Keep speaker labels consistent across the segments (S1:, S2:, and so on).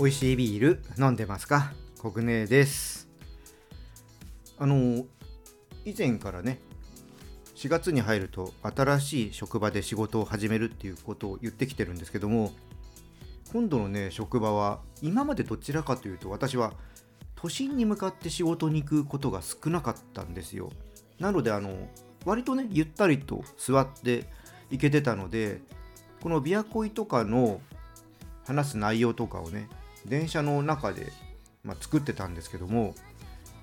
S1: 美味しいビール飲んでますか？国根です。あの以前からね4月に入ると新しい職場で仕事を始めるっていうことを言ってきてるんですけども今度のね職場は今までどちらかというと私は都心に向かって仕事に行くことが少なかったんですよ。なのであの割とねゆったりと座って行けてたのでこのビアコイとかの話す内容とかをね電車の中で、まあ、作ってたんですけども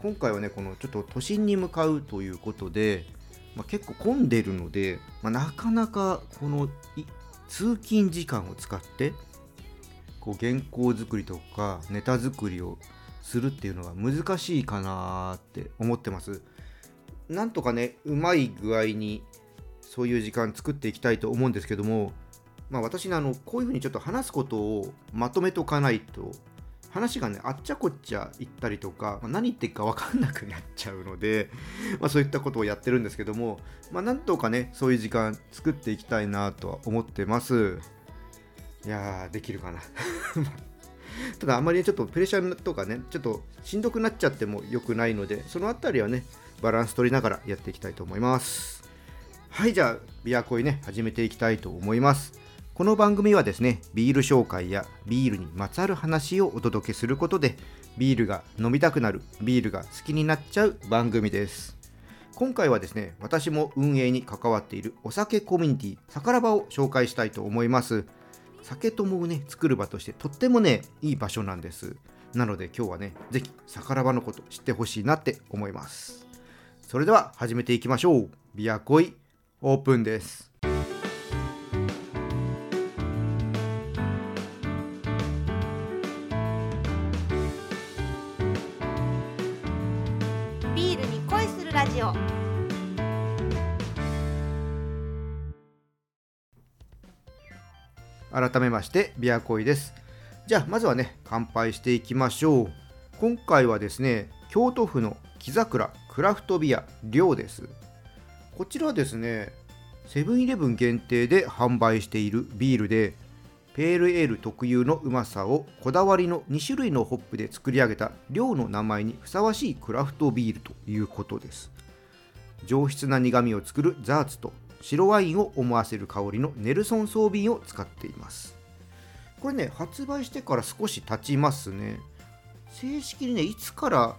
S1: 今回はねこのちょっと都心に向かうということで、まあ、結構混んでるので、まあ、なかなかこの通勤時間を使ってこう原稿作りとかネタ作りをするっていうのが難しいかなって思ってます。なんとかねうまい具合にそういう時間作っていきたいと思うんですけどもまあ、私ねあのこういうふうにちょっと話すことをまとめとかないと話がねあっちゃこっちゃ言ったりとか、まあ、何言ってるか分かんなくなっちゃうので、まあ、そういったことをやってるんですけども、まあ、なんとかねそういう時間作っていきたいなとは思ってます。いやーできるかな。ただあまり、ね、ちょっとプレッシャーとかねちょっとしんどくなっちゃっても良くないのでそのあたりはねバランス取りながらやっていきたいと思います。はいじゃあビアコイね始めていきたいと思います。この番組はですね、ビール紹介やビールにまつわる話をお届けすることで、ビールが飲みたくなる、ビールが好きになっちゃう番組です。今回はですね、私も運営に関わっているお酒コミュニティ、さからばを紹介したいと思います。酒友をね、作る場としてとってもね、いい場所なんです。なので今日はね、ぜひさからばのこと知ってほしいなって思います。それでは始めていきましょう。ビアコイオープンです。
S2: ジオ。
S1: 改めましてビアコイです。じゃあまずはね乾杯していきましょう。今回はですね京都府の木桜クラフトビア寮です。こちらはですねセブンイレブン限定で販売しているビールでペールエール特有のうまさをこだわりの2種類のホップで作り上げた寮の名前にふさわしいクラフトビールということです。上質な苦みを作るザーツと白ワインを思わせる香りのネルソンソービンを使っています。これね発売してから少し経ちますね。正式にねいつから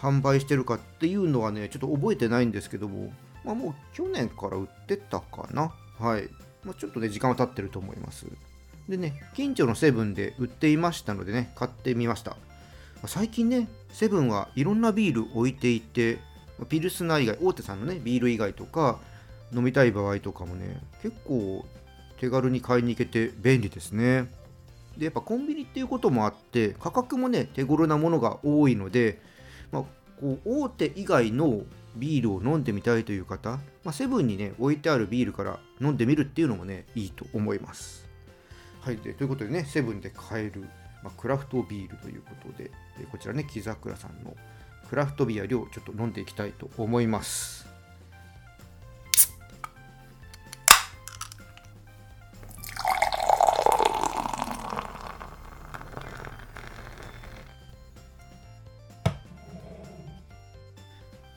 S1: 販売してるかっていうのはねちょっと覚えてないんですけども、まあ、もう去年から売ってたかな。はい、まあ、ちょっとね時間は経ってると思います。でね近所のセブンで売っていましたのでね買ってみました。最近ねセブンはいろんなビール置いていてピルスナー以外、大手さんのね、ビール以外とか、飲みたい場合とかもね、結構手軽に買いに行けて便利ですね。で、やっぱコンビニっていうこともあって、価格もね、手頃なものが多いので、まあ、こう大手以外のビールを飲んでみたいという方、まあ、セブンにね、置いてあるビールから飲んでみるっていうのもね、いいと思います。はい、でということでね、セブンで買える、まあ、クラフトビールということで、こちらね、木桜さんのクラフトビア量ちょっと飲んでいきたいと思います。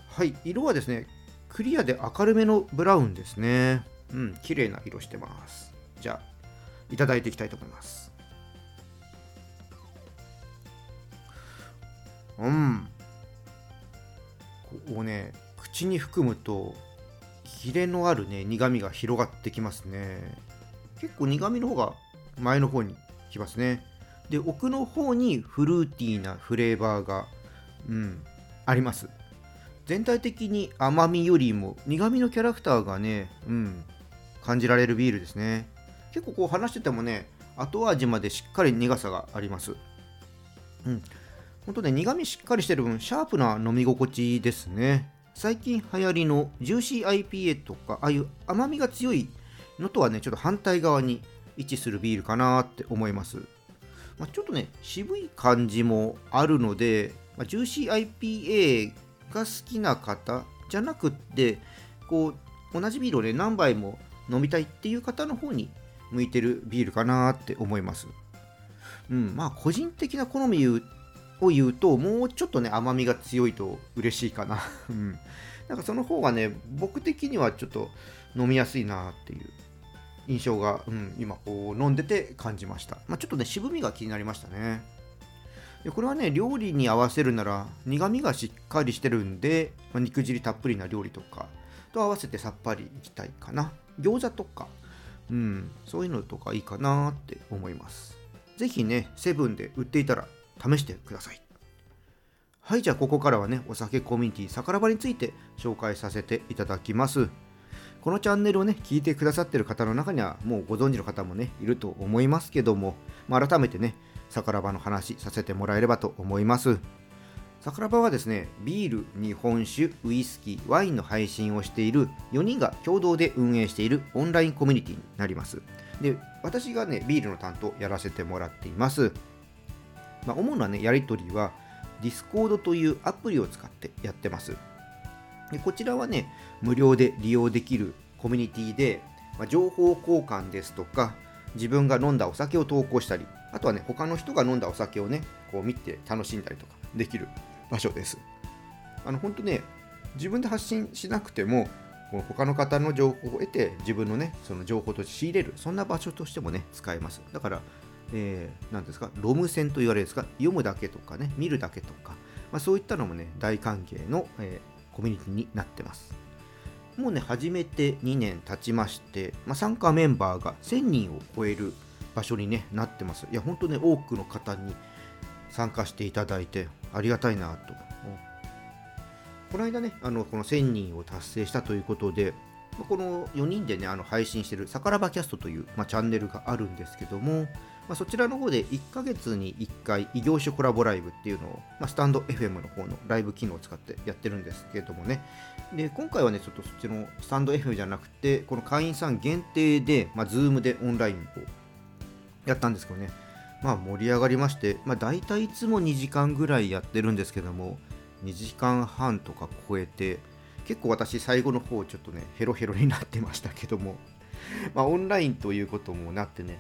S1: はい色はですねクリアで明るめのブラウンですね。うん綺麗な色してます。じゃあいただいていきたいと思います。うん。をね口に含むとキレのあるね苦みが広がってきますね。結構苦みの方が前の方にきますね。で奥の方にフルーティーなフレーバーがうんあります。全体的に甘みよりも苦みのキャラクターがねうん感じられるビールですね。結構こう話しててもね後味までしっかり苦さがあります。うん。本当ね、苦味しっかりしてる分、シャープな飲み心地ですね。最近流行りのジューシー IPA とか、ああいう甘みが強いのとはね、ちょっと反対側に位置するビールかなって思います。まあ、ちょっとね、渋い感じもあるので、まあ、ジューシー IPA が好きな方じゃなくって、こう、同じビールをね、何杯も飲みたいっていう方の方に向いてるビールかなって思います。うん、まあ個人的な好みを言うともうちょっとね甘みが強いと嬉しいかな、うん、なんかその方がね僕的にはちょっと飲みやすいなっていう印象が、うん、今こう飲んでて感じました、まあ、ちょっとね渋みが気になりましたね。でこれはね料理に合わせるなら苦みがしっかりしてるんで、まあ、肉汁たっぷりな料理とかと合わせてさっぱりいきたいかな。餃子とか。うんそういうのとかいいかなって思います。ぜひねセブンで売っていたら試してください。はいじゃあここからはねお酒コミュニティさからばについて紹介させていただきます。このチャンネルをね聞いてくださってる方の中にはもうご存知の方もねいると思いますけども、まあ、改めてねさからばの話させてもらえればと思います。さからばはですねビール日本酒ウイスキーワインの配信をしている4人が共同で運営しているオンラインコミュニティになります。で私がねビールの担当やらせてもらっています。まあ、主なねやり取りは Discord というアプリを使ってやってます。でこちらはね無料で利用できるコミュニティで、まあ、情報交換ですとか自分が飲んだお酒を投稿したりあとはね他の人が飲んだお酒をねこう見て楽しんだりとかできる場所です。あの本当ね自分で発信しなくてもこの他の方の情報を得て自分のねその情報として仕入れるそんな場所としてもね使えます。だからえー、ですか、ロム線と言われるんですか、読むだけとかね、見るだけとか、まあ、そういったのもね、大歓迎の、えー、コミュニティになってます。もうね、始めて2年経ちまして、まあ、参加メンバーが1000人を超える場所に、ね、なってます。いや、本当ね、多くの方に参加していただいて、ありがたいなと。この間ね、あのこの1000人を達成したということで、この4人でね、あの配信してるさからばキャストという、まあ、チャンネルがあるんですけども、まあ、そちらの方で1ヶ月に1回異業種コラボライブっていうのを、まあ、スタンド FM の方のライブ機能を使ってやってるんですけれどもね。で、今回はね、ちょっとそっちのスタンド FM じゃなくて、この会員さん限定で、まあ、Zoom でオンラインをやったんですけどね。まあ盛り上がりまして、まあ大体いつも2時間ぐらいやってるんですけども、2時間半とか超えて、結構私最後の方ちょっとね、ヘロヘロになってましたけども、まあオンラインということもなってね、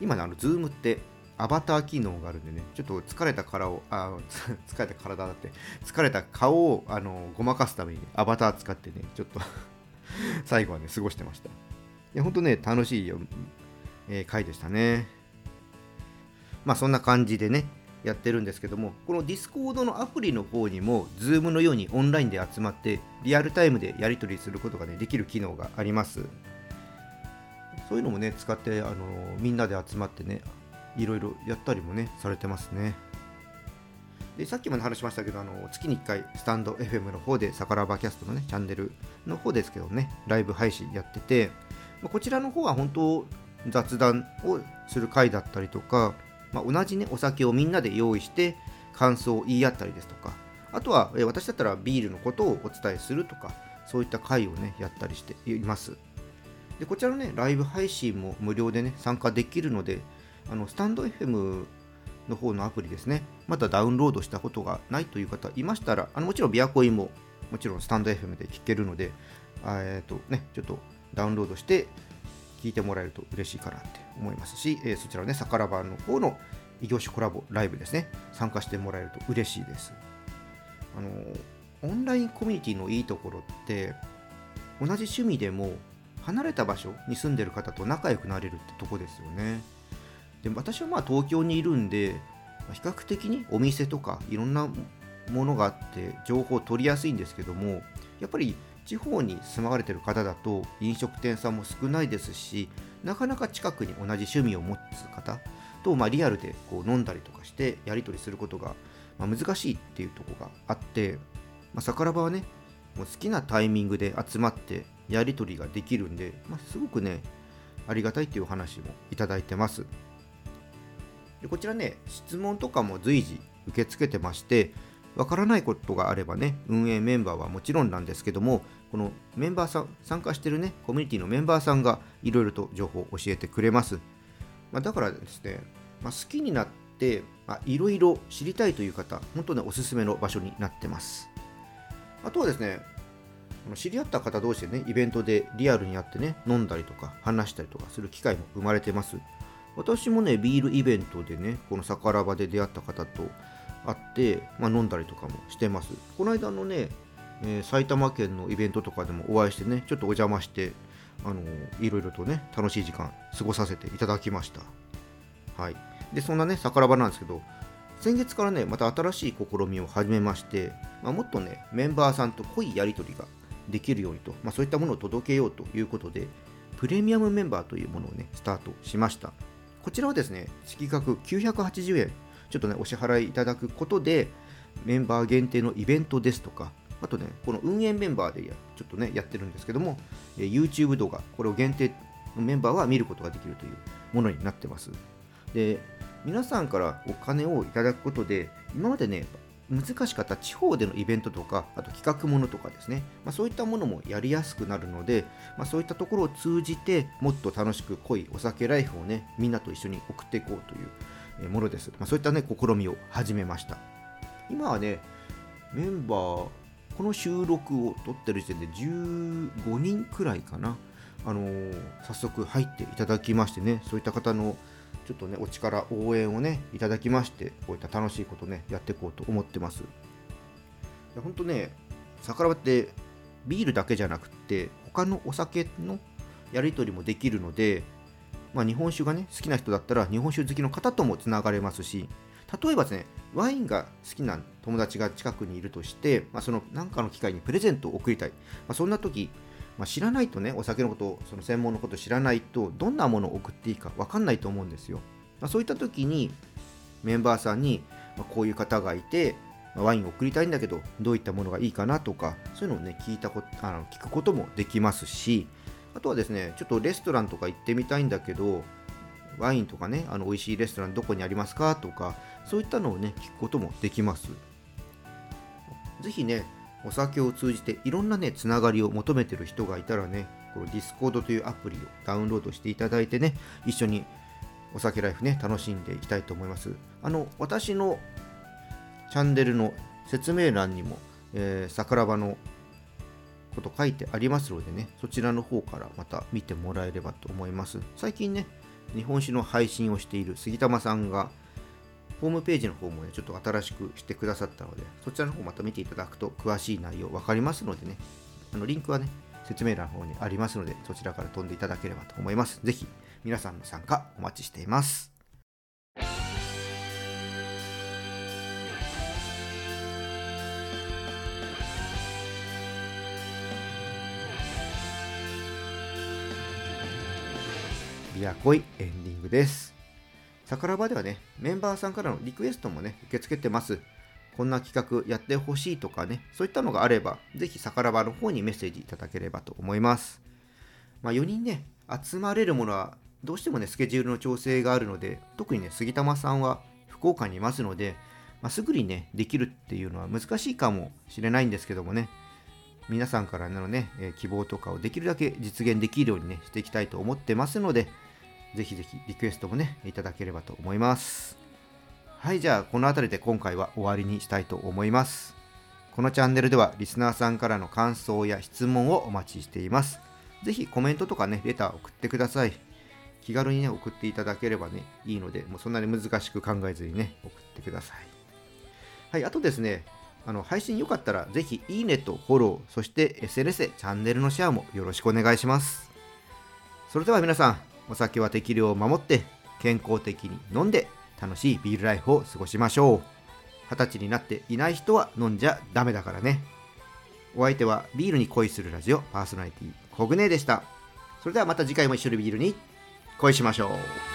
S1: 今ね、あの、ズームってアバター機能があるんでね、ちょっと疲れた体を、あ、疲れた体だって、疲れた顔をあのごまかすために、ね、アバター使ってね、ちょっと 最後はね、過ごしてました。いや、ほんとね、楽しいよ、えー、回でしたね。まあ、そんな感じでね、やってるんですけども、この Discord のアプリの方にも、Zoom のようにオンラインで集まって、リアルタイムでやり取りすることが、ね、できる機能があります。そういうのもね、使って、あのみんなで集まってね、いろいろやったりもね、されてますね。でさっきも話しましたけどあの、月に1回、スタンド FM の方で、さからばキャストのね、チャンネルの方ですけどね、ライブ配信やってて、こちらの方は本当、雑談をする回だったりとか、まあ、同じね、お酒をみんなで用意して、感想を言い合ったりですとか、あとは、私だったらビールのことをお伝えするとか、そういった回をね、やったりしています。でこちらのね、ライブ配信も無料でね、参加できるので、あのスタンド FM の方のアプリですね、まだダウンロードしたことがないという方いましたら、あのもちろんビアコインももちろんスタンド FM で聞けるので、えっ、ー、とね、ちょっとダウンロードして聞いてもらえると嬉しいかなって思いますし、えー、そちらね、さからばの方の異業種コラボライブですね、参加してもらえると嬉しいです。あのオンラインコミュニティのいいところって、同じ趣味でも離れた場所に住んでる方と仲良くなれるってとこですよね。で私はまあ東京にいるんで、比較的にお店とかいろんなものがあって情報を取りやすいんですけども、やっぱり地方に住まわれてる方だと飲食店さんも少ないですし、なかなか近くに同じ趣味を持つ方と、まあ、リアルでこう飲んだりとかしてやり取りすることが、ま、難しいっていうとこがあって、まあ、桜庭はね、もう好きなタイミングで集まってやり取りができるんで、まあ、すごくね、ありがたいっていうお話もいただいてます。でこちらね、質問とかも随時受け付けてまして、わからないことがあればね、運営メンバーはもちろんなんですけども、このメンバーさん、参加してるね、コミュニティのメンバーさんがいろいろと情報を教えてくれます。まあ、だからですね、まあ、好きになって、いろいろ知りたいという方、本当ね、おすすめの場所になってます。あとはですね、知り合った方同士でね、イベントでリアルにやってね、飲んだりとか話したりとかする機会も生まれてます。私もねビールイベントでねこのサラバで出会った方と会って、まあ、飲んだりとかもしてます。この間のね、えー埼玉県のイベントとかでもお会いしてねちょっとお邪魔してあのいろいろとね楽しい時間過ごさせていただきました。はい。でそんなねサラバなんですけど先月からねまた新しい試みを始めまして、まあ、もっとねメンバーさんと濃いやり取りができるようにと、まあ、そういったものを届けようということでプレミアムメンバーというものをねスタートしました。こちらはですね月額980円ちょっとねお支払いいただくことでメンバー限定のイベントですとかあとねこの運営メンバーでやちょっとねやってるんですけども YouTube 動画これを限定のメンバーは見ることができるというものになってます。で皆さんからお金をいただくことで今までね難しかった地方でのイベントとかあと企画ものとかですね、まあ、そういったものもやりやすくなるので、まあ、そういったところを通じてもっと楽しく濃いお酒ライフをねみんなと一緒に送っていこうというものです、まあ、そういったね試みを始めました。今はねメンバーこの収録を撮ってる時点で15人くらいかな。あのー早速入っていただきましてねそういった方のちょっとねお力応援をねいただきましてこういった楽しいことねやっていこうと思ってます。いや本当ね桜庭ってビールだけじゃなくって他のお酒のやり取りもできるので、まあ、日本酒がね好きな人だったら日本酒好きの方ともつながれますし例えばですねワインが好きな友達が近くにいるとして、まあ、その何かの機会にプレゼントを贈りたい、まあ、そんな時まあ、知らないとね、お酒のこと、その専門のこと知らないと、どんなものを送っていいか分かんないと思うんですよ。まあ、そういった時に、メンバーさんに、まあ、こういう方がいて、まワインを送りたいんだけど、どういったものがいいかなとか、そういうのをね、聞いたことあの聞くこともできますし、あとはですね、ちょっとレストランとか行ってみたいんだけど、ワインとかね、あの美味しいレストランどこにありますかとか、そういったのをね、聞くこともできます。ぜひね、お酒を通じていろんなね、つながりを求めてる人がいたらね、この Discord というアプリをダウンロードしていただいてね、一緒にお酒ライフね、楽しんでいきたいと思います。あの、私のチャンネルの説明欄にも、えー、桜庭のこと書いてありますのでね、そちらの方からまた見てもらえればと思います。最近ね、日本酒の配信をしている杉玉さんが、ホームページの方もね、ちょっと新しくしてくださったので、そちらの方また見ていただくと詳しい内容分かりますのでね、あのリンクはね、説明欄の方にありますので、そちらから飛んでいただければと思います。ぜひ、皆さんの参加お待ちしています。ビアコイエンディングです。桜庭ではね、メンバーさんからのリクエストもね、受け付けてます。こんな企画やってほしいとかね、そういったのがあれば、ぜひ桜庭の方にメッセージいただければと思います。まあ、4人ね、集まれるものは、どうしてもね、スケジュールの調整があるので、特にね、杉玉さんは福岡にいますので、まあ、すぐにね、できるっていうのは難しいかもしれないんですけどもね、皆さんからのね、え希望とかをできるだけ実現できるようにね、していきたいと思ってますので、ぜひぜひリクエストもね、いただければと思います。はい、じゃあこの辺りで今回は終わりにしたいと思います。このチャンネルではリスナーさんからの感想や質問をお待ちしています。ぜひコメントとかね、レター送ってください。気軽にね、送っていただければね、いいので、もうそんなに難しく考えずにね、送ってください。はい、あとですね、あの配信よかったらぜひいいねとフォロー、そして SNS でチャンネルのシェアもよろしくお願いします。それでは皆さん、お酒は適量を守って健康的に飲んで楽しいビールライフを過ごしましょう。二十歳になっていない人は飲んじゃダメだからね。お相手はビールに恋するラジオパーソナリティコグネでした。それではまた次回も一緒にビールに恋しましょう。